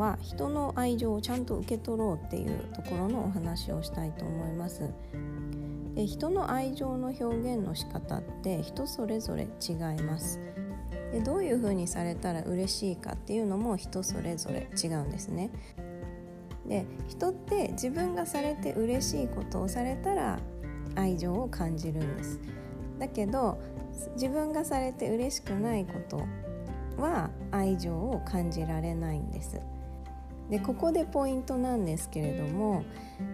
は人の愛情をちゃんと受け取ろうっていうところのお話をしたいと思います。で人の愛情の表現の仕方って人それぞれ違います。でどういうふうにされたら嬉しいかっていうのも人それぞれ違うんですね。で人って自分がされて嬉しいことをされたら愛情を感じるんです。だけど自分がされて嬉しくないことは愛情を感じられないんです。でここでポイントなんですけれども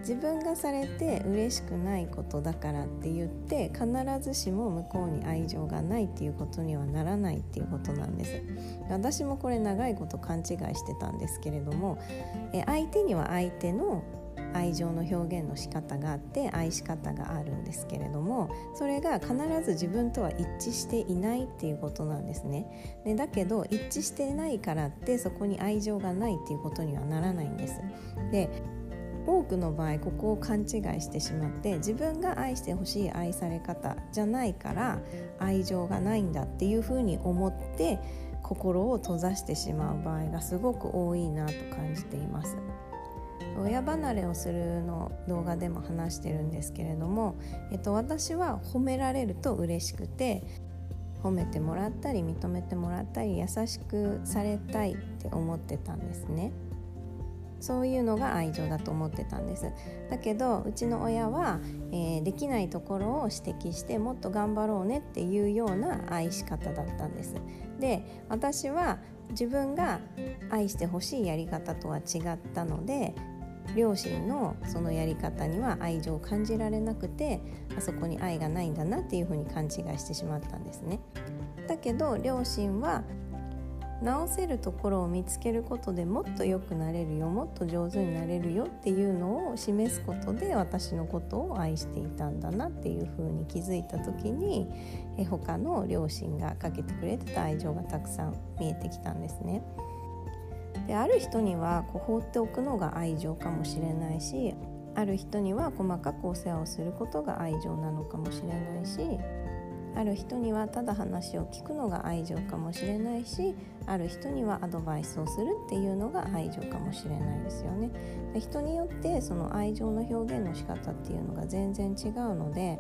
自分がされて嬉しくないことだからって言って必ずしも向こうに愛情がないっていうことにはならないっていうことなんです。私もこれ長いこと勘違いしてたんですけれどもえ相手には相手の愛情の表現の仕方があって愛し方があるんですけれどもそれが必ず自分とは一致していないっていうことなんですねでだけど一致していないからってそこに愛情がないっていうことにはならないんですで多くの場合ここを勘違いしてしまって自分が愛してほしい愛され方じゃないから愛情がないんだっていうふうに思って心を閉ざしてしまう場合がすごく多いなと感じています。親離れをするの動画でも話してるんですけれども、えっと、私は褒められると嬉しくて褒めてもらったり認めてもらったり優しくされたいって思ってたんですね。そういうのが愛情だと思ってたんですだけどうちの親は、えー、できないところを指摘してもっと頑張ろうねっていうような愛し方だったんですで私は自分が愛してほしいやり方とは違ったので両親のそのやり方には愛情を感じられなくてあそこに愛がないんだなっていうふうに勘違いしてしまったんですね。だけど両親は直せるところを見つけることでもっと良くなれるよもっと上手になれるよっていうのを示すことで私のことを愛していたんだなっていうふうに気づいた時にえ他の両親がかけてくれてた愛情がたくさん見えてきたんですね。である人にはこう放っておくのが愛情かもしれないしある人には細かくお世話をすることが愛情なのかもしれないしある人にはただ話を聞くのが愛情かもしれないしある人にはアドバイスをするっていうのが愛情かもしれないですよね。人によってその愛情の表現の仕方っていうのが全然違うので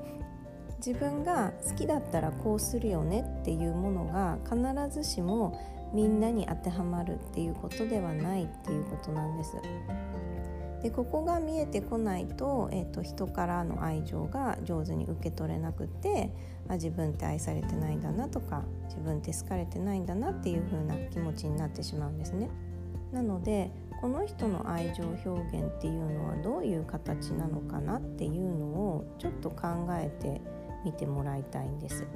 自分が好きだったらこうするよねっていうものが必ずしもみんなに当てはまるっていうことではないっていうことなんです。でここが見えてこないと,、えーと、人からの愛情が上手に受け取れなくてあ自分って愛されてないんだなとか自分って好かれてないんだなっていう風な気持ちになってしまうんですね。なのでこの人の愛情表現っていうのはどういう形なのかなっていうのをちょっと考えてみてもらいたいんです。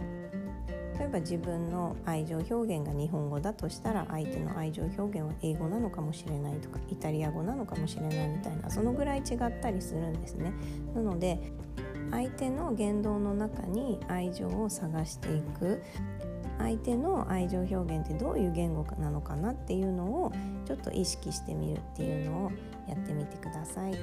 例えば自分の愛情表現が日本語だとしたら相手の愛情表現は英語なのかもしれないとかイタリア語なのかもしれないみたいなそのぐらい違ったりするんですね。なので相手の言動の中に愛情を探していく相手の愛情表現ってどういう言語なのかなっていうのをちょっと意識してみるっていうのをやってみてください。